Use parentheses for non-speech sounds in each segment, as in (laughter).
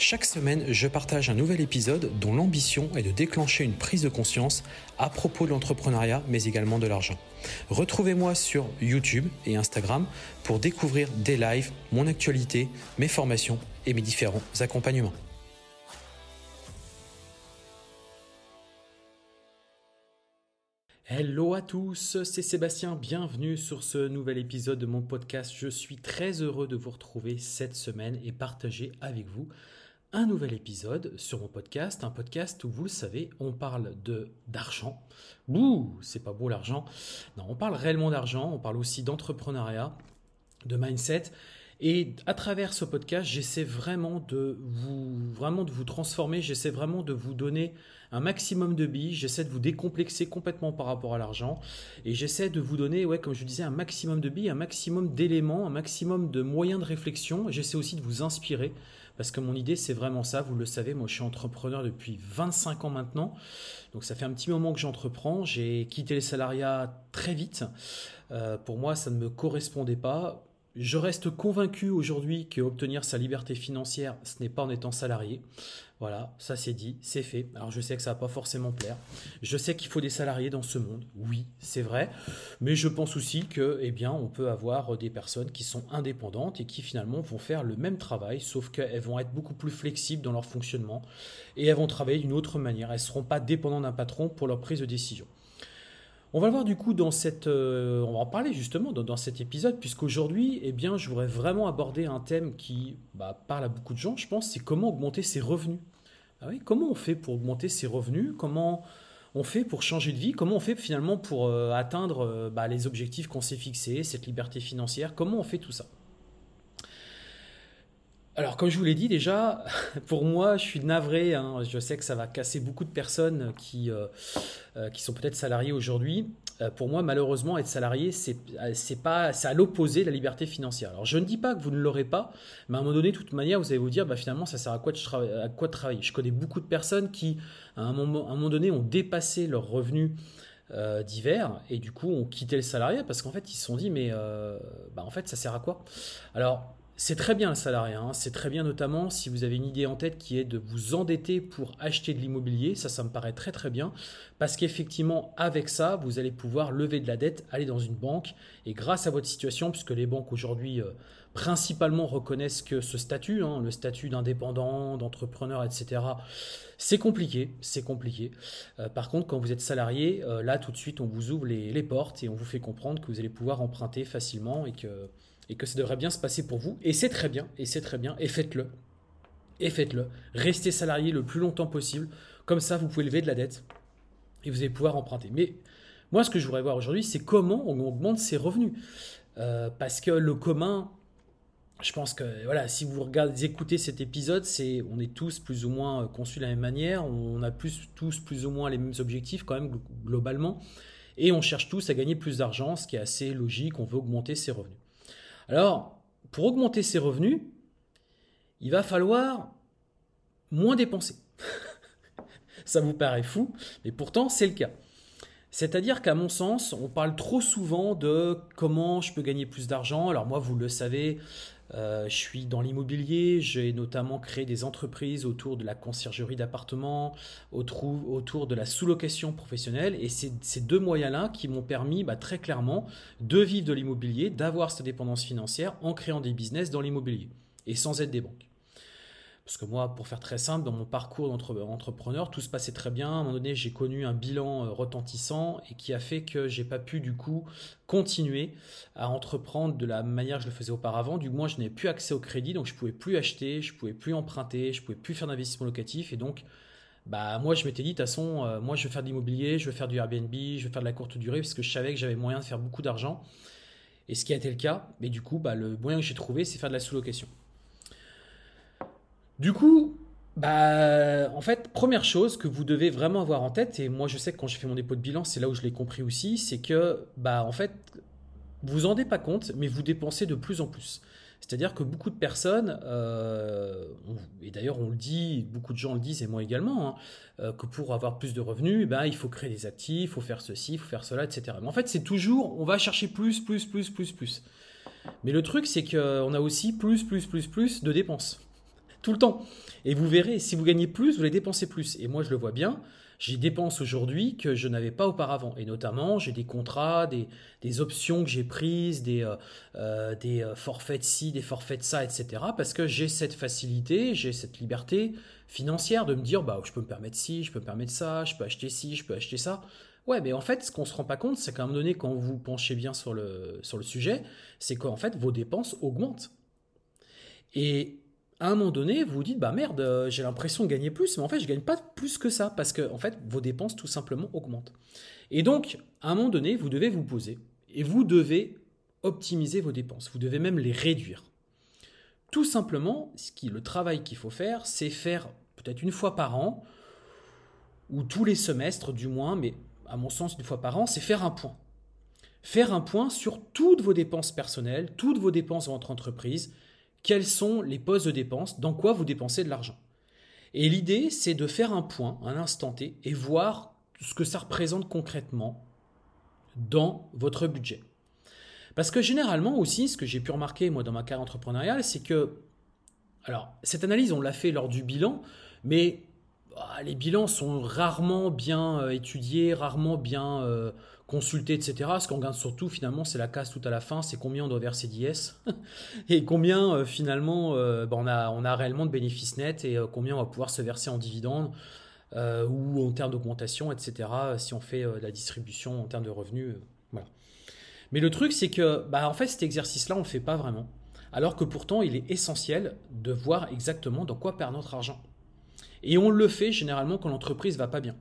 Chaque semaine, je partage un nouvel épisode dont l'ambition est de déclencher une prise de conscience à propos de l'entrepreneuriat, mais également de l'argent. Retrouvez-moi sur YouTube et Instagram pour découvrir des lives, mon actualité, mes formations et mes différents accompagnements. Hello à tous, c'est Sébastien, bienvenue sur ce nouvel épisode de mon podcast. Je suis très heureux de vous retrouver cette semaine et partager avec vous un nouvel épisode sur mon podcast, un podcast où vous le savez, on parle de d'argent. Bouh, c'est pas beau l'argent. Non, on parle réellement d'argent, on parle aussi d'entrepreneuriat, de mindset et à travers ce podcast, j'essaie vraiment de vous vraiment de vous transformer, j'essaie vraiment de vous donner un maximum de billes, j'essaie de vous décomplexer complètement par rapport à l'argent et j'essaie de vous donner ouais comme je disais un maximum de billes, un maximum d'éléments, un maximum de moyens de réflexion, j'essaie aussi de vous inspirer parce que mon idée, c'est vraiment ça. Vous le savez, moi, je suis entrepreneur depuis 25 ans maintenant. Donc, ça fait un petit moment que j'entreprends. J'ai quitté les salariats très vite. Euh, pour moi, ça ne me correspondait pas. Je reste convaincu aujourd'hui qu'obtenir sa liberté financière, ce n'est pas en étant salarié. Voilà, ça c'est dit, c'est fait. Alors je sais que ça va pas forcément plaire. Je sais qu'il faut des salariés dans ce monde. Oui, c'est vrai. Mais je pense aussi que, eh on peut avoir des personnes qui sont indépendantes et qui finalement vont faire le même travail, sauf qu'elles vont être beaucoup plus flexibles dans leur fonctionnement et elles vont travailler d'une autre manière. Elles ne seront pas dépendantes d'un patron pour leur prise de décision. On va le voir du coup dans cette, euh, on va en parler justement dans, cet épisode, puisqu'aujourd'hui, eh bien, je voudrais vraiment aborder un thème qui bah, parle à beaucoup de gens, je pense, c'est comment augmenter ses revenus. Ah comment on fait pour augmenter ses revenus? Comment on fait pour changer de vie? Comment on fait finalement pour euh, atteindre euh, bah, les objectifs qu'on s'est fixés, cette liberté financière? Comment on fait tout ça? Alors, comme je vous l'ai dit déjà, (laughs) pour moi, je suis navré. Hein. je sais que ça va casser beaucoup de personnes qui, euh, euh, qui sont peut-être salariées aujourd'hui. Euh, pour moi, malheureusement, être salarié, c'est à l'opposé de la liberté financière. Alors, je ne dis pas que vous ne l'aurez pas, mais à un moment donné, de toute manière, vous allez vous dire, bah, finalement, ça sert à quoi, de travailler? Je connais beaucoup de personnes qui, à un moment, donné, ont dépassé leurs revenus. d'hiver et du coup ont quitté le salariat parce qu'en fait ils se sont dit mais bah, en fait ça sert à quoi? Alors c'est très bien le salariat, hein. c'est très bien notamment si vous avez une idée en tête qui est de vous endetter pour acheter de l'immobilier, ça ça me paraît très très bien, parce qu'effectivement avec ça vous allez pouvoir lever de la dette, aller dans une banque, et grâce à votre situation, puisque les banques aujourd'hui euh, principalement reconnaissent que ce statut, hein, le statut d'indépendant, d'entrepreneur, etc., c'est compliqué, c'est compliqué. Euh, par contre, quand vous êtes salarié, euh, là tout de suite on vous ouvre les portes et on vous fait comprendre que vous allez pouvoir emprunter facilement et que et que ça devrait bien se passer pour vous. Et c'est très bien, et c'est très bien, et faites-le. Et faites-le. Restez salarié le plus longtemps possible. Comme ça, vous pouvez lever de la dette et vous allez pouvoir emprunter. Mais moi, ce que je voudrais voir aujourd'hui, c'est comment on augmente ses revenus. Euh, parce que le commun, je pense que voilà, si vous regardez, écoutez cet épisode, c'est on est tous plus ou moins conçus de la même manière, on a tous plus ou moins les mêmes objectifs quand même globalement, et on cherche tous à gagner plus d'argent, ce qui est assez logique, on veut augmenter ses revenus. Alors, pour augmenter ses revenus, il va falloir moins dépenser. (laughs) Ça vous paraît fou, mais pourtant c'est le cas. C'est-à-dire qu'à mon sens, on parle trop souvent de comment je peux gagner plus d'argent. Alors moi, vous le savez, je suis dans l'immobilier, j'ai notamment créé des entreprises autour de la conciergerie d'appartements, autour, de la sous-location professionnelle, et c'est ces deux moyens-là qui m'ont permis bah, très clairement de vivre de l'immobilier, d'avoir cette dépendance financière en créant des business dans l'immobilier, et sans aide des banques. Parce que moi, pour faire très simple, dans mon parcours d'entrepreneur, tout se passait très bien. À un moment donné, j'ai connu un bilan euh, retentissant et qui a fait que j'ai pas pu du coup continuer à entreprendre de la manière que je le faisais auparavant. Du moins, je n'avais plus accès au crédit, donc je pouvais plus acheter, je pouvais plus emprunter, je pouvais plus faire d'investissement locatif. Et donc, bah moi, je m'étais dit, de toute façon, euh, moi, je vais faire de l'immobilier, je vais faire du Airbnb, je vais faire de la courte durée, parce que je savais que j'avais moyen de faire beaucoup d'argent. Et ce qui a été le cas. Mais du coup, bah, le moyen que j'ai trouvé, c'est faire de la sous-location. Du coup, bah, en fait, première chose que vous devez vraiment avoir en tête, et moi je sais que quand j'ai fait mon dépôt de bilan, c'est là où je l'ai compris aussi, c'est que, bah, en fait, vous vous en rendez pas compte, mais vous dépensez de plus en plus. C'est-à-dire que beaucoup de personnes, euh, et d'ailleurs on le dit, beaucoup de gens le disent, et moi également, hein, euh, que pour avoir plus de revenus, eh ben, il faut créer des actifs, il faut faire ceci, il faut faire cela, etc. Mais en fait, c'est toujours, on va chercher plus, plus, plus, plus, plus. Mais le truc, c'est qu'on a aussi plus, plus, plus, plus de dépenses. Tout le temps. Et vous verrez, si vous gagnez plus, vous les dépensez plus. Et moi, je le vois bien j'ai des dépenses aujourd'hui que je n'avais pas auparavant. Et notamment, j'ai des contrats, des, options que j'ai prises, des, euh, euh, euh, forfaits de ci, des forfaits de ça, etc. Parce que j'ai cette facilité, j'ai cette liberté financière de me dire, bah, je peux me permettre ci, je peux me permettre ça, je peux acheter ci, je peux acheter ça. Ouais, mais en fait, ce qu'on ne se rend pas compte, c'est qu'à un moment donné, quand vous penchez bien sur le, sur le sujet, c'est qu'en fait, vos dépenses augmentent. Et à un moment donné, vous vous dites, bah merde, euh, j'ai l'impression de gagner plus, mais en fait, je gagne pas plus que ça, parce que en fait, vos dépenses tout simplement augmentent. Et donc, à un moment donné, vous devez vous poser, et vous devez optimiser vos dépenses, vous devez même les réduire. Tout simplement, ce qui, le travail qu'il faut faire, c'est faire peut-être une fois par an, ou tous les semestres du moins, mais à mon sens une fois par an, c'est faire un point. Faire un point sur toutes vos dépenses personnelles, toutes vos dépenses dans votre entreprise, quels sont les postes de dépenses, dans quoi vous dépensez de l'argent. Et l'idée, c'est de faire un point, un instant T, et voir ce que ça représente concrètement dans votre budget. Parce que généralement aussi, ce que j'ai pu remarquer moi dans ma carrière entrepreneuriale, c'est que, alors cette analyse, on l'a fait lors du bilan, mais ah, les bilans sont rarement bien euh, étudiés, rarement bien euh, consulter, etc. Ce qu'on gagne surtout, finalement, c'est la case tout à la fin, c'est combien on doit verser d'IS (laughs) et combien, euh, finalement, euh, ben, on, a, réellement de bénéfices nets et euh, combien on va pouvoir se verser en dividendes ou en termes d'augmentation, etc. si on fait la distribution en termes de revenus. Mais le truc, c'est que, bah, en fait, cet exercice-là, on ne le fait pas vraiment. Alors que pourtant, il est essentiel de voir exactement dans quoi perd notre argent. Et on le fait généralement quand l'entreprise va pas bien.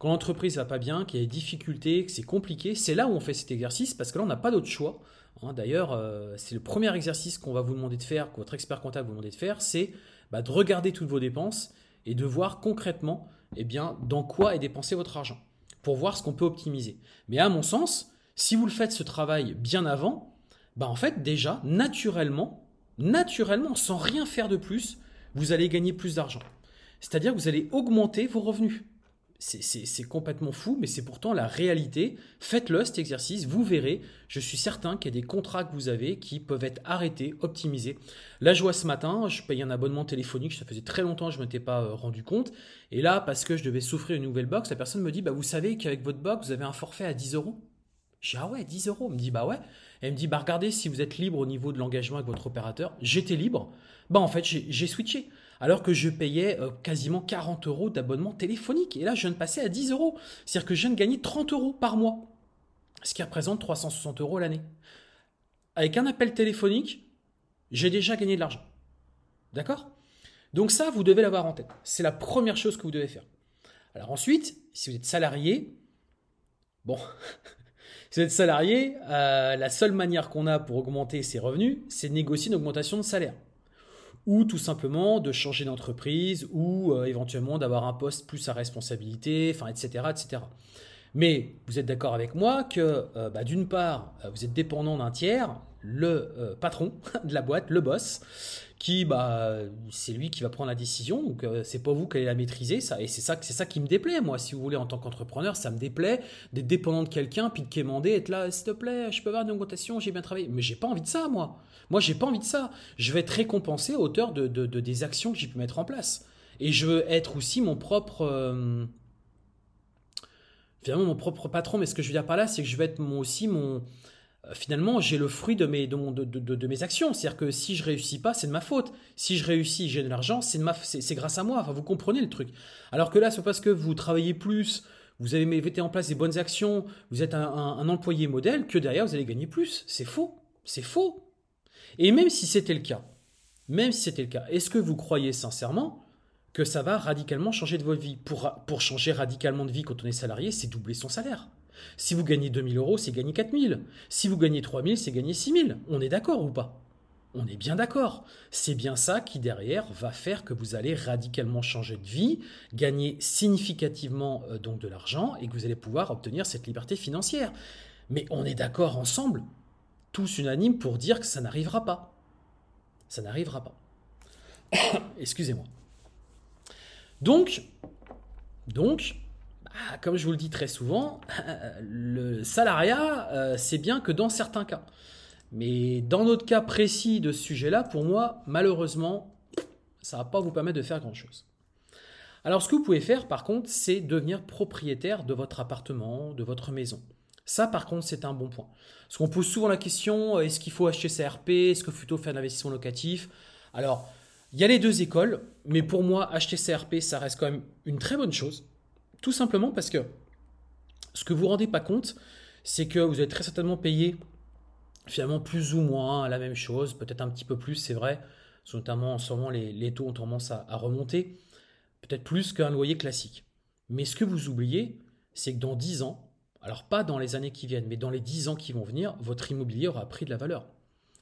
Quand l'entreprise va pas bien, qu'il y a des difficultés, que c'est compliqué, c'est là où on fait cet exercice parce que là, on n'a pas d'autre choix. Hein. D'ailleurs, euh, c'est le premier exercice qu'on va vous demander de faire, que votre expert comptable vous demander de faire, c'est bah, de regarder toutes vos dépenses et de voir concrètement eh bien, dans quoi est dépensé votre argent pour voir ce qu'on peut optimiser. Mais à mon sens, si vous le faites ce travail bien avant, bah en fait déjà, naturellement, naturellement, sans rien faire de plus, vous allez gagner plus d'argent. C'est-à-dire que vous allez augmenter vos revenus c'est complètement fou, mais c'est pourtant la réalité. Faites-le cet exercice, vous verrez. Je suis certain qu'il y a des contrats que vous avez qui peuvent être arrêtés, optimisés. Là, je vois ce matin, je paye un abonnement téléphonique, ça faisait très longtemps que je ne m'étais pas euh, rendu compte. Et là, parce que je devais souffrir une nouvelle box, la personne me dit bah, Vous savez qu'avec votre box, vous avez un forfait à 10 euros? Je dis Ah ouais, 10 euros? Elle me dit Bah ouais. Elle me dit Bah regardez, si vous êtes libre au niveau de l'engagement avec votre opérateur, j'étais libre. Bah en fait, j'ai switché alors que je payais euh, quasiment 40 euros d'abonnement téléphonique. Et là, je viens de passer à 10 euros. C'est-à-dire que je viens de gagner 30 euros par mois, ce qui représente 360 euros l'année. Avec un appel téléphonique, j'ai déjà gagné de l'argent. D'accord? Donc ça, vous devez l'avoir en tête. C'est la première chose que vous devez faire. Alors ensuite, si vous êtes salarié, bon, (laughs) si vous êtes salarié, euh, la seule manière qu'on a pour augmenter ses revenus, c'est de négocier une augmentation de salaire ou tout simplement de changer d'entreprise, ou euh, éventuellement d'avoir un poste plus à responsabilité, enfin, etc., etc. Mais vous êtes d'accord avec moi que, euh, bah, d'une part, euh, vous êtes dépendant d'un tiers, le patron (laughs) de la boîte, le boss, qui, bah, c'est lui qui va prendre la décision, donc c'est pas vous qui allez la maîtriser, ça, et c'est ça, c'est ça qui me déplaît, moi, si vous voulez, en tant qu'entrepreneur, ça me déplaît d'être dépendant de quelqu'un, puis de quémander, être là, s'il te plaît, je peux avoir une augmentation, j'ai bien travaillé, mais j'ai pas envie de ça, moi. Moi, j'ai pas envie de ça. Je vais être récompensé à hauteur de, des actions que j'ai pu mettre en place. Et je veux être aussi mon propre. Euh, finalement, mon propre patron. Mais ce que je veux dire par là, c'est que je vais être aussi mon. Euh, finalement, j'ai le fruit de mes, de, mes actions. C'est-à-dire que si je réussis pas, c'est de ma faute. Si je réussis, j'ai de l'argent, c'est, c'est, grâce à moi. Enfin, vous comprenez le truc. Alors que là, c'est parce que vous travaillez plus, vous avez mis en place des bonnes actions, vous êtes un employé modèle, que derrière, vous allez gagner plus. C'est faux. C'est faux. Et même si c'était le cas, même si c'était le cas, est-ce que vous croyez sincèrement que ça va radicalement changer de votre vie? Pour, pour changer radicalement de vie quand on est salarié, c'est doubler son salaire. Si vous gagnez 2000 euros, c'est gagner 4000. Si vous gagnez 3000, c'est gagner 6000. On est d'accord ou pas? On est bien d'accord. C'est bien ça qui, derrière, va faire que vous allez radicalement changer de vie, gagner significativement euh, donc de l'argent et que vous allez pouvoir obtenir cette liberté financière. Mais on est d'accord ensemble tous unanimes pour dire que ça n'arrivera pas. Ça n'arrivera pas. (coughs) Excusez-moi. Donc, donc comme je vous le dis très souvent, (laughs) le salariat, euh, c'est bien que dans certains cas. Mais dans notre cas précis de ce sujet-là, pour moi, malheureusement, ça ne va pas vous permettre de faire grand-chose. Alors ce que vous pouvez faire, par contre, c'est devenir propriétaire de votre appartement, de votre maison. Ça, par contre, c'est un bon point. Parce qu'on pose souvent la question, euh, est-ce qu'il faut acheter sa RP Est-ce faut plutôt faire l'investissement locatif? Alors, il y a les deux écoles, mais pour moi, acheter sa RP, ça reste quand même une très bonne chose. Tout simplement parce que ce que vous ne vous rendez pas compte, c'est que vous êtes très certainement payé finalement plus ou moins la même chose, peut-être un petit peu plus, c'est vrai, notamment en ce moment les, taux ont tendance à, remonter, peut-être plus qu'un loyer classique. Mais ce que vous oubliez, c'est que dans 10 ans, alors pas dans les années qui viennent, mais dans les 10 ans qui vont venir, votre immobilier aura pris de la valeur.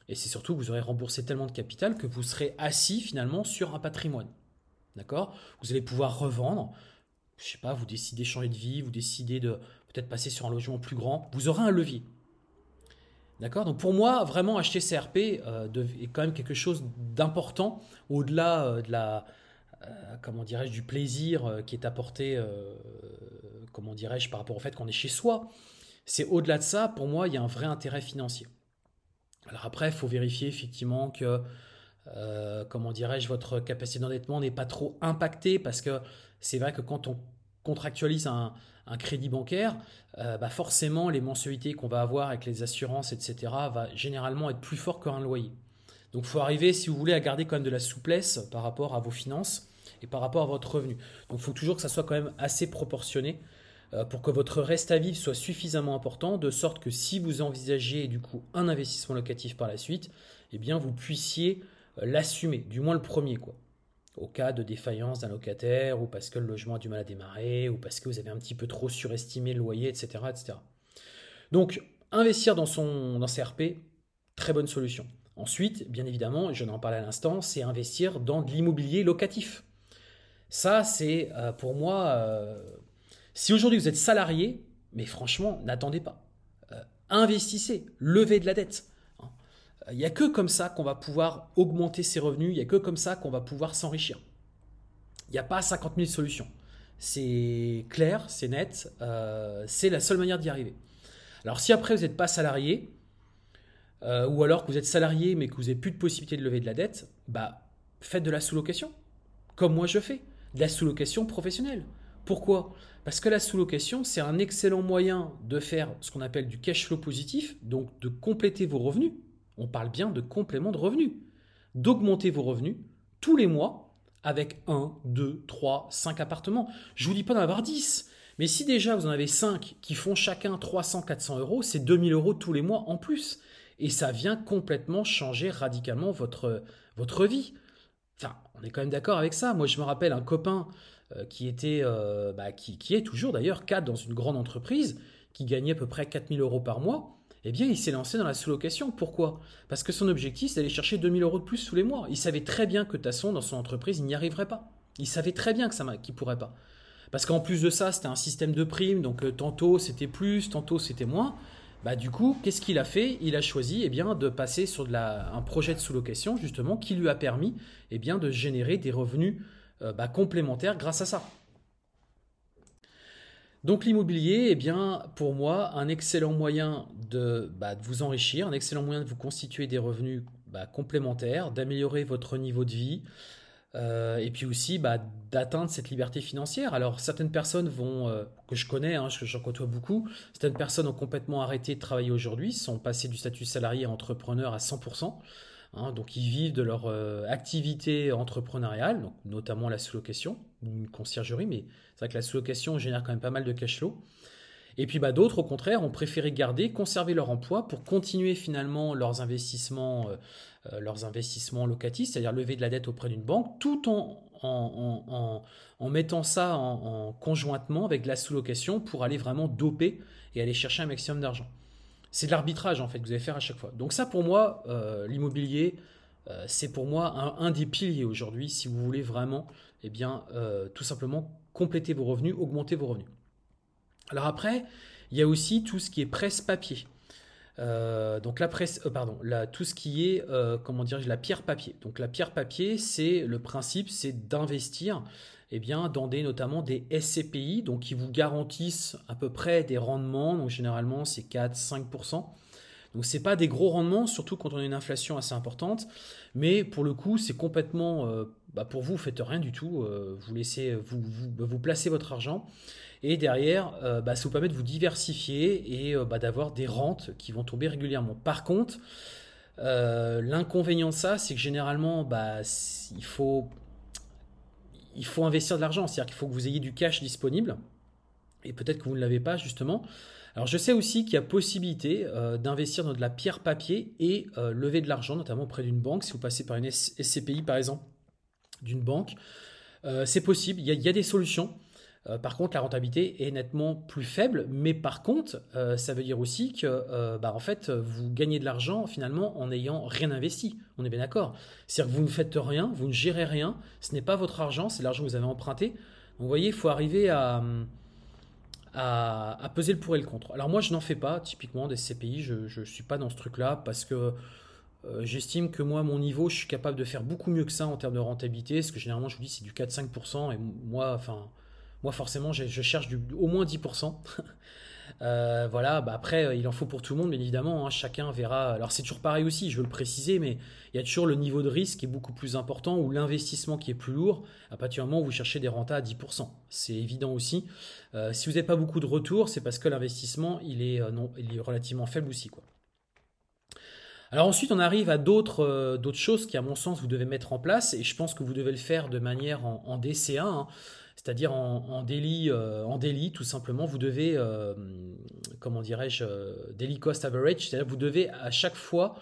Et c'est surtout que vous aurez remboursé tellement de capital que vous serez assis finalement sur un patrimoine. D'accord? Vous allez pouvoir revendre. Je sais pas, vous décidez de changer de vie, vous décidez de peut-être passer sur un logement plus grand. Vous aurez un levier. D'accord? Donc pour moi, vraiment acheter CRP euh, est quand même quelque chose d'important au-delà euh, de la, euh, comment dirais-je, du plaisir qui est apporté, comment dirais-je, par rapport au fait qu'on est chez soi. C'est au-delà de ça, pour moi, il y a un vrai intérêt financier. Alors après, il faut vérifier effectivement que, comment dirais-je, votre capacité d'endettement n'est pas trop impactée parce que c'est vrai que quand on contractualise un, crédit bancaire, euh, bah forcément les mensualités qu'on va avoir avec les assurances, etc., va généralement être plus fort qu'un loyer. Donc il faut arriver, si vous voulez, à garder quand même de la souplesse par rapport à vos finances et par rapport à votre revenu. Donc il faut toujours que ça soit quand même assez proportionné euh, pour que votre reste à vivre soit suffisamment important, de sorte que si vous envisagez du coup un investissement locatif par la suite, eh bien vous puissiez euh, l'assumer, du moins le premier quoi au cas de défaillance d'un locataire, ou parce que le logement a du mal à démarrer, ou parce que vous avez un petit peu trop surestimé le loyer, etc. etc. Donc, investir dans son dans CRP, très bonne solution. Ensuite, bien évidemment, je n'en parlais à l'instant, c'est investir dans de l'immobilier locatif. Ça, c'est euh, pour moi, euh, si aujourd'hui vous êtes salarié, mais franchement, n'attendez pas. Euh, investissez, levez de la dette. Il n'y a que comme ça qu'on va pouvoir augmenter ses revenus, il n'y a que comme ça qu'on va pouvoir s'enrichir. Il n'y a pas 50 000 solutions. C'est clair, c'est net, euh, c'est la seule manière d'y arriver. Alors si après vous n'êtes pas salarié, euh, ou alors que vous êtes salarié mais que vous n'avez plus de possibilité de lever de la dette, bah faites de la sous-location, comme moi je fais, de la sous-location professionnelle. Pourquoi? Parce que la sous-location, c'est un excellent moyen de faire ce qu'on appelle du cash flow positif, donc de compléter vos revenus on parle bien de complément de revenus. D'augmenter vos revenus tous les mois avec 1, 2, 3, 5 appartements. Je ne vous dis pas d'en avoir 10. Mais si déjà vous en avez 5 qui font chacun 300, 400 euros, c'est 2000 euros tous les mois en plus. Et ça vient complètement changer radicalement votre, votre vie. Enfin, on est quand même d'accord avec ça. Moi, je me rappelle un copain euh, qui était, euh, bah, qui, est toujours d'ailleurs cadre dans une grande entreprise, qui gagnait à peu près 4000 euros par mois eh bien, il s'est lancé dans la sous-location. Pourquoi? Parce que son objectif, c'est d'aller chercher 2000 euros de plus tous les mois. Il savait très bien que de toute façon, dans son entreprise, il n'y arriverait pas. Il savait très bien que ça qu'il ne pourrait pas. Parce qu'en plus de ça, c'était un système de primes, donc euh, tantôt c'était plus, tantôt c'était moins. Bah, du coup, qu'est-ce qu'il a fait? Il a choisi eh de passer sur un projet de sous-location, justement, qui lui a permis eh de générer des revenus euh, bah, complémentaires grâce à ça. Donc l'immobilier, eh bien, pour moi, un excellent moyen de, bah, vous enrichir, un excellent moyen de vous constituer des revenus bah, complémentaires, d'améliorer votre niveau de vie, euh, et puis aussi bah, d'atteindre cette liberté financière. Alors certaines personnes vont, euh, que je connais, hein, j'en côtoie beaucoup, certaines personnes ont complètement arrêté de travailler aujourd'hui, sont passées du statut salarié à entrepreneur à 100%. Hein, donc ils vivent de leur euh, activité entrepreneuriale, donc notamment la sous-location, une conciergerie, mais c'est vrai que la sous-location génère quand même pas mal de cash flow. Et puis bah, d'autres, au contraire, ont préféré garder, conserver leur emploi pour continuer finalement leurs investissements, euh, euh, leurs investissements locatifs, c'est-à-dire lever de la dette auprès d'une banque, tout en, en, mettant ça en, conjointement avec la sous-location pour aller vraiment doper et aller chercher un maximum d'argent. C'est de l'arbitrage en fait que vous allez faire à chaque fois. Donc ça pour moi, euh, l'immobilier, euh, c'est pour moi un, des piliers aujourd'hui si vous voulez vraiment, eh bien, euh, tout simplement compléter vos revenus, augmenter vos revenus. Alors après, il y a aussi tout ce qui est presse papier. Donc la presse, pardon, tout ce qui est, comment dire, la pierre papier. Donc la pierre papier, c'est le principe, c'est d'investir eh bien, dans des, notamment des SCPI, donc qui vous garantissent à peu près des rendements, donc généralement c'est 4-5%. Donc c'est pas des gros rendements, surtout quand on a une inflation assez importante, mais pour le coup c'est complètement, euh, bah pour vous, vous faites rien du tout, euh, vous laissez, vous, vous, placez votre argent, et derrière euh, bah, ça vous permet de vous diversifier et bah, d'avoir des rentes qui vont tomber régulièrement. Par contre, l'inconvénient de ça, c'est que généralement, bah, il faut investir de l'argent, c'est-à-dire qu'il faut que vous ayez du cash disponible, et peut-être que vous ne l'avez pas justement. Alors je sais aussi qu'il y a possibilité euh, d'investir dans de la pierre papier et euh, lever de l'argent, notamment auprès d'une banque, si vous passez par une SCPI par exemple, d'une banque. Euh, c'est possible, il y, a, des solutions. Euh, par contre, la rentabilité est nettement plus faible, mais par contre, euh, ça veut dire aussi que bah, en fait, vous gagnez de l'argent finalement en n'ayant rien investi. On est bien d'accord. C'est-à-dire que vous ne faites rien, vous ne gérez rien, ce n'est pas votre argent, c'est l'argent que vous avez emprunté. Donc, vous voyez, il faut arriver à, à, peser le pour et le contre. Alors moi, je n'en fais pas, typiquement des CPI, je ne suis pas dans ce truc-là parce que J'estime que moi, mon niveau, je suis capable de faire beaucoup mieux que ça en termes de rentabilité. Ce que généralement, je vous dis, c'est du 4-5%. Et moi, enfin, moi, forcément, je, cherche au moins 10%. (laughs) Euh, voilà, bah après, euh, il en faut pour tout le monde, bien évidemment. Hein. chacun verra. Alors, c'est toujours pareil aussi, je veux le préciser, mais il y a toujours le niveau de risque qui est beaucoup plus important ou l'investissement qui est plus lourd à partir du moment où vous cherchez des rentas à 10%. C'est évident aussi. Euh, si vous n'avez pas beaucoup de retours, c'est parce que l'investissement, il, est, il est relativement faible aussi. Quoi. Alors ensuite, on arrive à d'autres d'autres choses qui, à mon sens, vous devez mettre en place, et je pense que vous devez le faire de manière en, en DCA. Hein c'est-à-dire en, délit, euh, en tout simplement, vous devez, euh, comment dirais-je, euh, daily cost average, c'est-à-dire vous devez à chaque fois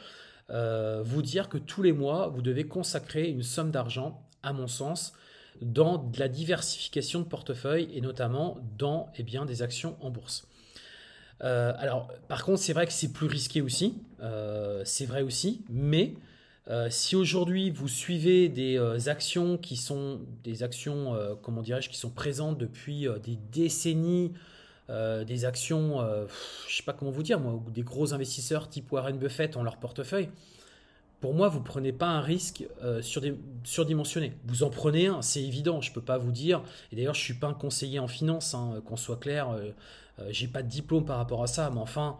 vous dire que tous les mois, vous devez consacrer une somme d'argent, à mon sens, dans de la diversification de portefeuille et notamment dans eh bien, des actions en bourse. Alors, par contre, c'est vrai que c'est plus risqué aussi, c'est vrai aussi, mais euh, si aujourd'hui vous suivez des euh, actions qui sont des actions, euh, comment dirais-je, qui sont présentes depuis des décennies, des actions, je ne sais pas comment vous dire, moi, des gros investisseurs type Warren Buffett ont leur portefeuille. Pour moi, vous ne prenez pas un risque surdimensionné. Vous en prenez un, c'est évident. Je ne peux pas vous dire. Et d'ailleurs, je suis pas un conseiller en finance, hein, qu'on soit clair. Je n'ai pas de diplôme par rapport à ça, mais enfin,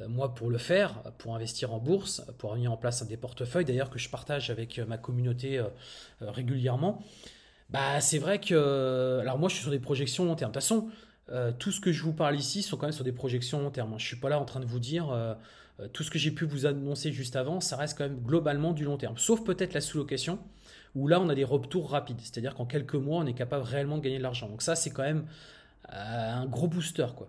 euh, moi, pour le faire, pour investir en bourse, pour mis en place des portefeuilles, d'ailleurs que je partage avec euh, ma communauté euh, régulièrement, bah, c'est vrai que. Alors, moi, je suis sur des projections long terme. De toute façon, tout ce que je vous parle ici sont quand même sur des projections long terme. Je ne suis pas là en train de vous dire. tout ce que j'ai pu vous annoncer juste avant, ça reste quand même globalement du long terme. Sauf peut-être la sous-location, où là, on a des retours rapides. C'est-à-dire qu'en quelques mois, on est capable réellement de gagner de l'argent. Donc, ça, c'est quand même un gros booster. Quoi.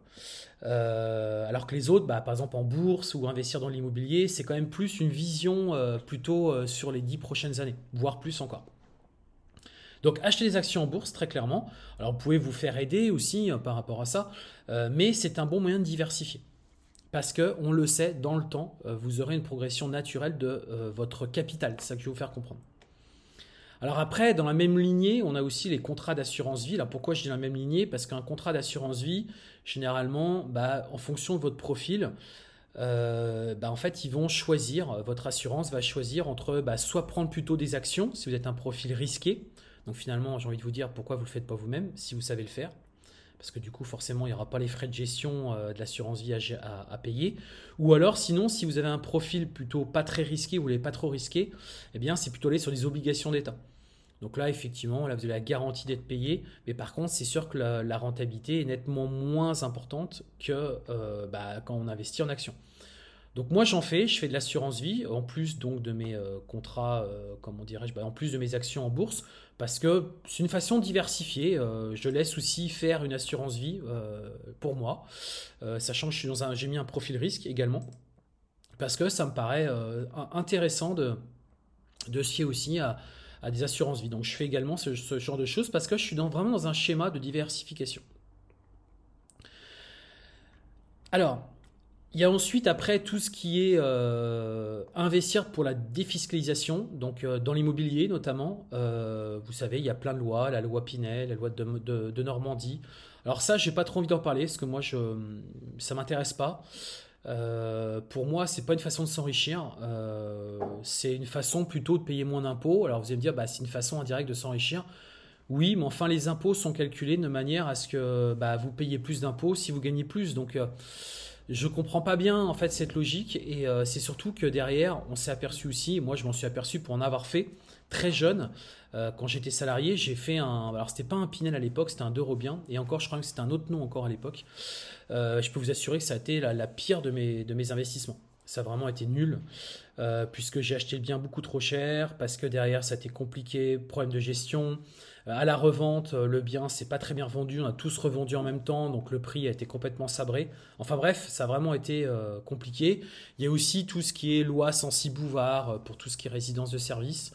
Euh, alors que les autres, bah, par exemple en bourse ou investir dans l'immobilier, c'est quand même plus une vision euh, plutôt euh, sur les dix prochaines années, voire plus encore. Donc acheter des actions en bourse, très clairement. Alors vous pouvez vous faire aider aussi par rapport à ça, mais c'est un bon moyen de diversifier. Parce que, on le sait, dans le temps, vous aurez une progression naturelle de votre capital. C'est ça que je vais vous faire comprendre. Alors après, dans la même lignée, on a aussi les contrats d'assurance vie. Alors pourquoi je dis la même lignée? Parce qu'un contrat d'assurance vie, généralement, bah, en fonction de votre profil, euh, bah, en fait, ils vont choisir, votre assurance va choisir entre bah, soit prendre plutôt des actions, si vous êtes un profil risqué. Donc finalement, j'ai envie de vous dire pourquoi vous ne le faites pas vous-même, si vous savez le faire. Parce que du coup, forcément, il n'y aura pas les frais de gestion euh, de l'assurance vie à, payer. Ou alors, sinon, si vous avez un profil plutôt pas très risqué, vous voulez pas trop risqué, eh bien, c'est plutôt aller sur des obligations d'État. Donc là, effectivement, là, vous avez la garantie d'être payé, mais par contre, c'est sûr que la, rentabilité est nettement moins importante que euh, bah, quand on investit en action. Donc moi, j'en fais, je fais de l'assurance vie, en plus donc de mes euh, contrats, euh, comment dirais-je, bah, en plus de mes actions en bourse, parce que c'est une façon diversifiée. je laisse aussi faire une assurance vie pour moi, sachant que je suis dans un, j'ai mis un profil risque également, parce que ça me paraît intéressant de, de se fier aussi à à des assurances vie. Donc je fais également ce, genre de choses parce que je suis dans, vraiment dans un schéma de diversification. Alors, il y a ensuite après tout ce qui est euh, investir pour la défiscalisation, donc euh, dans l'immobilier notamment. Euh, vous savez, il y a plein de lois, la loi Pinel, la loi de, Normandie. Alors ça, j'ai pas trop envie d'en parler parce que moi, je, ça m'intéresse pas. Euh, pour moi, c'est pas une façon de s'enrichir. Euh, c'est une façon plutôt de payer moins d'impôts. Alors vous allez me dire, bah, c'est une façon indirecte de s'enrichir. Oui, mais enfin, les impôts sont calculés de manière à ce que bah, vous payez plus d'impôts si vous gagnez plus. Donc, euh, je comprends pas bien en fait cette logique. Et c'est surtout que derrière, on s'est aperçu aussi. Moi, je m'en suis aperçu pour en avoir fait très jeune. Quand j'étais salarié, j'ai fait un. Alors, c'était pas un Pinel à l'époque, c'était un Eurobien. Et encore, je crois que c'était un autre nom encore à l'époque. Euh, je peux vous assurer que ça a été la, pire de mes, de mes investissements. Ça a vraiment été nul, euh, puisque j'ai acheté le bien beaucoup trop cher, parce que derrière ça a été compliqué, problème de gestion. Euh, à la revente, le bien c'est pas très bien vendu, on a tous revendu en même temps, donc le prix a été complètement sabré. Enfin bref, ça a vraiment été compliqué. Il y a aussi tout ce qui est loi sans bouvard pour tout ce qui est résidence de service.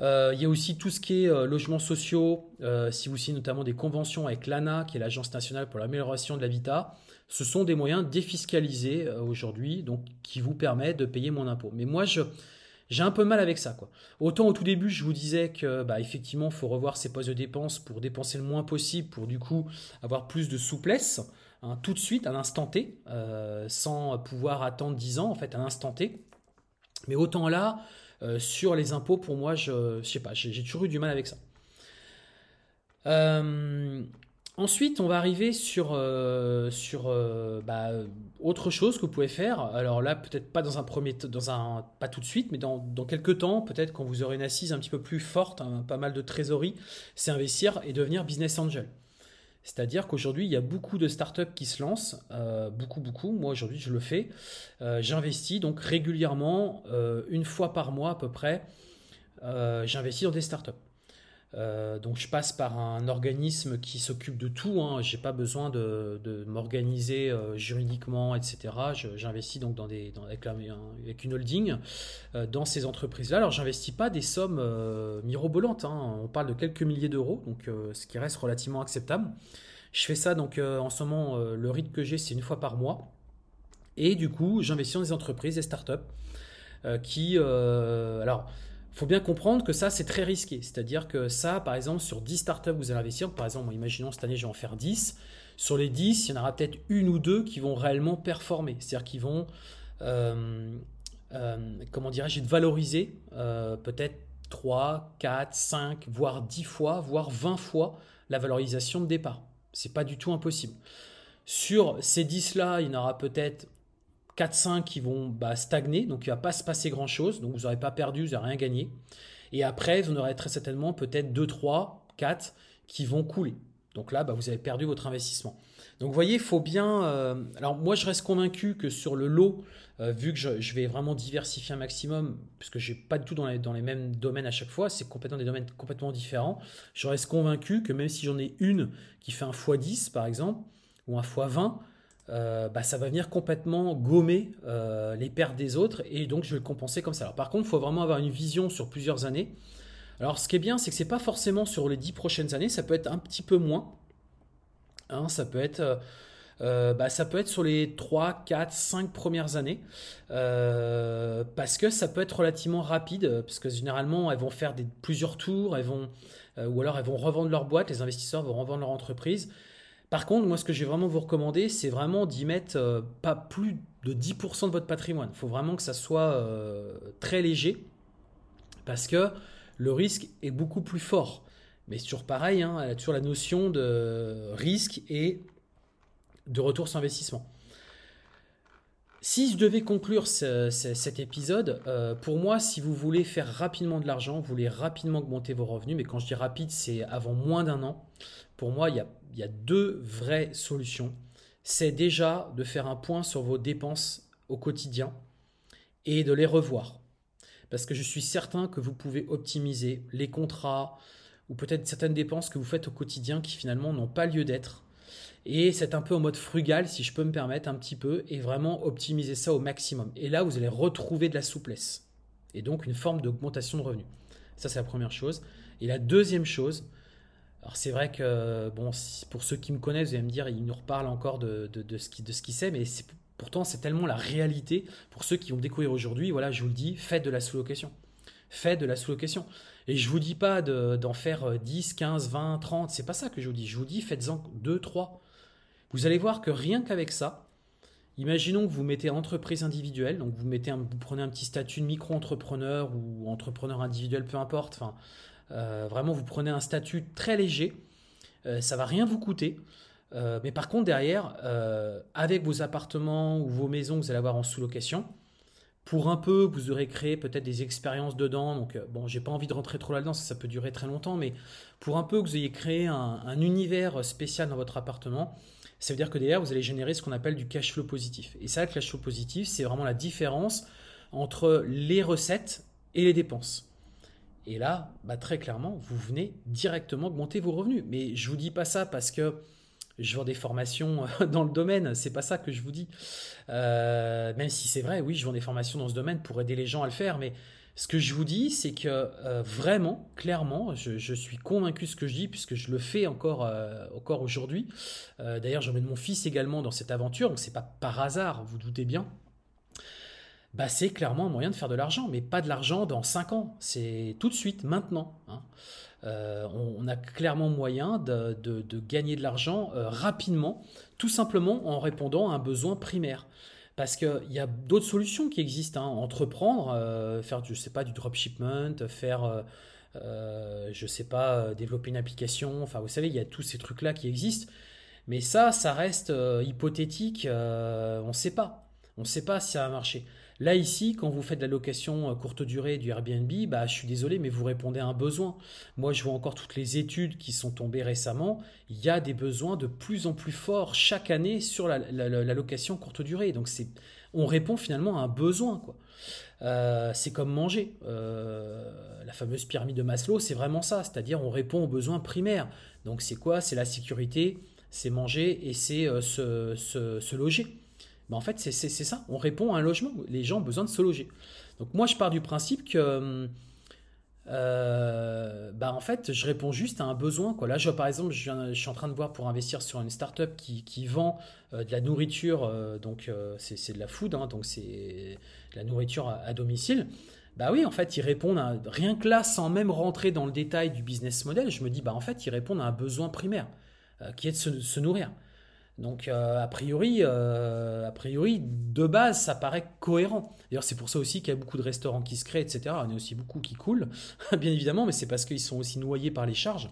Euh, il y a aussi tout ce qui est euh, logements sociaux, euh, si vous signez notamment des conventions avec l'ANA, qui est l'Agence nationale pour l'amélioration de l'habitat. Ce sont des moyens défiscalisés aujourd'hui, donc qui vous permettent de payer mon impôt. Mais moi, je, j'ai un peu mal avec ça. Quoi. Autant au tout début, je vous disais que bah, effectivement, faut revoir ses postes de dépenses pour dépenser le moins possible, pour du coup avoir plus de souplesse, hein, tout de suite, à l'instant T, sans pouvoir attendre 10 ans, en fait, à l'instant T. Mais autant là, euh, sur les impôts, pour moi, je, sais pas, j'ai toujours eu du mal avec ça. Euh, ensuite, on va arriver sur, euh, bah, autre chose que vous pouvez faire. Alors là, peut-être pas dans un premier, pas tout de suite, mais dans, dans quelques temps, peut-être quand vous aurez une assise un petit peu plus forte, pas mal de trésorerie, c'est investir et devenir business angel. C'est-à-dire qu'aujourd'hui, il y a beaucoup de startups qui se lancent, euh, beaucoup, beaucoup. Moi, aujourd'hui, je le fais. Euh, j'investis donc régulièrement, euh, une fois par mois à peu près, j'investis dans des startups. Donc, je passe par un organisme qui s'occupe de tout. Hein. Je n'ai pas besoin de, m'organiser juridiquement, etc. J'investis donc avec, une holding dans ces entreprises-là. Alors, j'investis pas des sommes mirobolantes. Hein. On parle de quelques milliers d'euros, donc ce qui reste relativement acceptable. Je fais ça donc euh, en ce moment, euh, le rythme que j'ai, c'est une fois par mois. Et du coup, j'investis dans des entreprises, des startups euh, qui. alors, faut bien comprendre que ça, c'est très risqué. C'est-à-dire que ça, par exemple, sur 10 startups, vous allez investir. Par exemple, imaginons cette année, je vais en faire 10. Sur les 10, il y en aura peut-être une ou deux qui vont réellement performer. C'est-à-dire qu'ils vont, comment dirais-je, valoriser peut-être 3, 4, 5, voire 10 fois, voire 20 fois la valorisation de départ. C'est pas du tout impossible. Sur ces 10-là, il y en aura peut-être 4-5 qui vont bah, stagner, donc il ne va pas se passer grand-chose, donc vous n'aurez pas perdu, vous n'aurez rien gagné. Et après, vous en aurez très certainement peut-être 2, 3, 4 qui vont couler. Donc là, bah, vous avez perdu votre investissement. Donc vous voyez, il faut bien... Euh, alors moi, je reste convaincu que sur le lot, euh, vu que je, vais vraiment diversifier un maximum, puisque je n'ai pas du tout dans les, mêmes domaines à chaque fois, c'est complètement des domaines complètement différents, je reste convaincu que même si j'en ai une qui fait un x10 par exemple, ou un x20, euh, bah, ça va venir complètement gommer les pertes des autres et donc je vais le compenser comme ça. Alors, par contre, il faut vraiment avoir une vision sur plusieurs années. Alors ce qui est bien, c'est que c'est pas forcément sur les 10 prochaines années, ça peut être un petit peu moins. Hein, ça peut être euh, euh, bah, ça peut être sur les 3, 4, 5 premières années, euh, parce que ça peut être relativement rapide, parce que généralement elles vont faire plusieurs tours, elles vont, ou alors elles vont revendre leur boîte, les investisseurs vont revendre leur entreprise. Par contre, moi ce que je vais vraiment vous recommander, c'est vraiment d'y mettre pas plus de 10% de votre patrimoine. Il faut vraiment que ça soit très léger, parce que le risque est beaucoup plus fort. Mais c'est toujours pareil, hein, a toujours la notion de risque et de retour sur investissement. Si je devais conclure cet épisode, euh, pour moi, si vous voulez faire rapidement de l'argent, vous voulez rapidement augmenter vos revenus, mais quand je dis rapide, c'est avant moins d'un an, pour moi, il y a deux vraies solutions. C'est déjà de faire un point sur vos dépenses au quotidien et de les revoir. Parce que je suis certain que vous pouvez optimiser les contrats, ou peut-être certaines dépenses que vous faites au quotidien qui finalement n'ont pas lieu d'être. Et c'est un peu en mode frugal, si je peux me permettre un petit peu, et vraiment optimiser ça au maximum. Et là, vous allez retrouver de la souplesse. Et donc une forme d'augmentation de revenus. Ça, c'est la première chose. Et la deuxième chose, alors c'est vrai que, bon, pour ceux qui me connaissent, vous allez me dire, il nous reparle encore de, ce qu'il qui sait, mais pourtant c'est tellement la réalité. Pour ceux qui vont découvrir aujourd'hui, voilà, je vous le dis, faites de la sous-location. Faites de la sous-location. Et je vous dis pas d'en faire 10, 15, 20, 30, c'est pas ça que je vous dis. Je vous dis faites-en 2, 3. Vous allez voir que rien qu'avec ça, Imaginons que vous mettez entreprise individuelle, donc vous, mettez vous prenez un petit statut de micro-entrepreneur ou entrepreneur individuel, peu importe. Vraiment, vous prenez un statut très léger. Euh, ça va rien vous coûter. Euh, mais par contre, derrière, avec vos appartements ou vos maisons que vous allez avoir en sous-location, pour un peu, vous aurez créé peut-être des expériences dedans. Donc, bon, j'ai pas envie de rentrer trop là-dedans, ça, ça, peut durer très longtemps. Mais pour un peu que vous ayez créé un univers spécial dans votre appartement, ça veut dire que derrière, vous allez générer ce qu'on appelle du cash flow positif. Et ça, le cash flow positif, c'est vraiment la différence entre les recettes et les dépenses. Et là, bah, très clairement, vous venez directement augmenter vos revenus. Mais je vous dis pas ça parce que je vends des formations (laughs) dans le domaine, c'est pas ça que je vous dis. Euh, même si c'est vrai, oui, je vends des formations dans ce domaine pour aider les gens à le faire, mais ce que je vous dis, c'est que euh, vraiment, clairement, je, suis convaincu de ce que je dis, puisque je le fais encore, euh, encore aujourd'hui. D'ailleurs, j'emmène mon fils également dans cette aventure, donc c'est pas par hasard, vous doutez bien. Bah, c'est clairement un moyen de faire de l'argent, mais pas de l'argent dans 5 ans, c'est tout de suite, maintenant. Hein. On, a clairement moyen de, gagner de l'argent rapidement, tout simplement en répondant à un besoin primaire. Parce qu'il y a d'autres solutions qui existent. Hein. Entreprendre, euh, faire, je sais pas, du dropshipment, faire, euh, euh, je sais pas, développer une application. Enfin, vous savez, il y a tous ces trucs-là qui existent. Mais ça, ça reste hypothétique. on ne sait pas. On ne sait pas si ça va marcher. Là, ici, quand vous faites la location euh, courte durée du Airbnb, bah, je suis désolé, mais vous répondez à un besoin. Moi, je vois encore toutes les études qui sont tombées récemment. Il y a des besoins de plus en plus forts chaque année sur la, location courte durée. Donc, c'est, on répond finalement à un besoin. Euh, c'est comme manger. Euh, la fameuse pyramide de Maslow, c'est vraiment ça. C'est-à-dire, on répond aux besoins primaires. Donc, c'est quoi? C'est la sécurité, c'est manger et c'est se loger en fait, c'est ça. On répond à un logement. Les gens ont besoin de se loger. Donc moi, je pars du principe que, euh, bah, en fait, je réponds juste à un besoin. Là, par exemple, je, suis en train de voir pour investir sur une startup qui, qui vend euh, de la nourriture. Euh, donc, c'est de la food, hein, donc c'est de la nourriture à, domicile. Bah oui, en fait, ils répondent à, rien que là, sans même rentrer dans le détail du business model, je me dis, bah en fait, ils répondent à un besoin primaire, qui est de se nourrir. Donc euh, a priori, euh, a priori, de base, ça paraît cohérent. D'ailleurs, c'est pour ça aussi qu'il y a beaucoup de restaurants qui se créent, etc. Il y en a aussi beaucoup qui coulent, (laughs) bien évidemment, mais c'est parce qu'ils sont aussi noyés par les charges.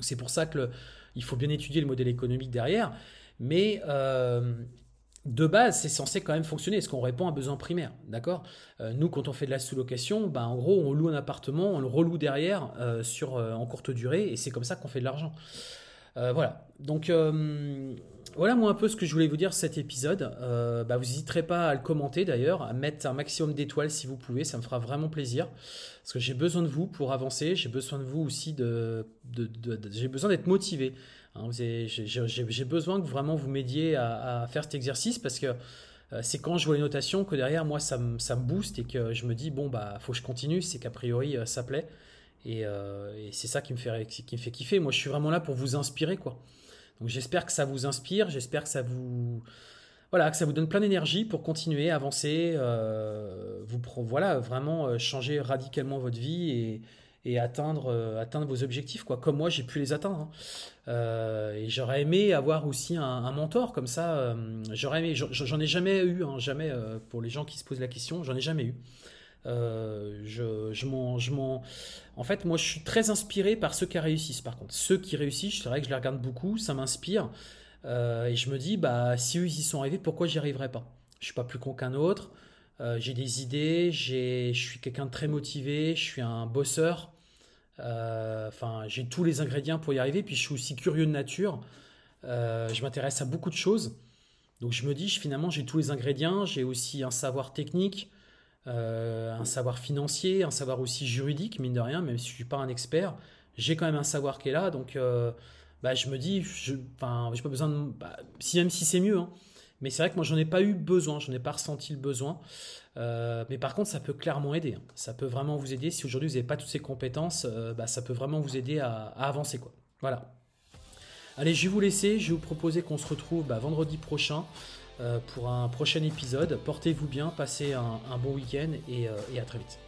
C'est pour ça que il faut bien étudier le modèle économique derrière. Mais euh, de base, c'est censé quand même fonctionner. Est-ce qu'on répond à un besoin primaire? D'accord? Nous, quand on fait de la sous-location, ben, en gros, on loue un appartement, on le reloue derrière sur, en courte durée, et c'est comme ça qu'on fait de l'argent. Voilà. Donc, voilà moi un peu ce que je voulais vous dire cet épisode. Euh, bah, vous n'hésiterez pas à le commenter d'ailleurs, à mettre un maximum d'étoiles si vous pouvez, ça me fera vraiment plaisir. Parce que j'ai besoin de vous pour avancer, j'ai besoin de vous aussi de... j'ai besoin d'être motivé. Hein. j'ai besoin que vraiment vous m'aidiez à, faire cet exercice parce que euh, c'est quand je vois les notations que derrière moi ça me, booste et que je me dis bon bah faut que je continue, c'est qu'a priori euh, ça plaît. Et, et c'est ça qui me, fait, qui me fait kiffer. Moi je suis vraiment là pour vous inspirer quoi. Donc j'espère que ça vous inspire, j'espère que ça vous voilà, que ça vous donne plein d'énergie pour continuer, avancer, euh, vous voilà, vraiment euh, changer radicalement votre vie et, atteindre, euh, atteindre vos objectifs, quoi. Comme moi, j'ai pu les atteindre. Hein. et j'aurais aimé avoir aussi un, mentor comme ça. j'aurais aimé, j'en ai jamais eu, hein, jamais pour les gens qui se posent la question, j'en ai jamais eu. Euh, je, je m'en, En fait, moi, je suis très inspiré par ceux qui réussissent. Par contre, ceux qui réussissent, c'est vrai que je les regarde beaucoup, ça m'inspire. Euh, et je me dis, bah, si eux, ils y sont arrivés, pourquoi j'y arriverai pas? Je suis pas plus con qu'un autre. Euh, j'ai des idées, je suis quelqu'un de très motivé, je suis un bosseur. Enfin, j'ai tous les ingrédients pour y arriver. Puis je suis aussi curieux de nature. je m'intéresse à beaucoup de choses. Donc je me dis, finalement, j'ai tous les ingrédients. J'ai aussi un savoir technique. Euh, un savoir financier, un savoir aussi juridique, mine de rien, même si je suis pas un expert, j'ai quand même un savoir qui est là, donc euh, bah, je me dis, je n'ai pas besoin de... Bah, si, même si c'est mieux, hein. mais c'est vrai que moi j'en ai pas eu besoin, je n'ai pas ressenti le besoin, euh, mais par contre ça peut clairement aider, hein. ça peut vraiment vous aider, si aujourd'hui vous n'avez pas toutes ces compétences, bah, ça peut vraiment vous aider à, avancer. quoi. Voilà. Allez, je vais vous laisser, je vais vous proposer qu'on se retrouve bah, vendredi prochain. Euh, pour un prochain épisode. Portez-vous bien, passez un, bon week-end euh, et à très vite.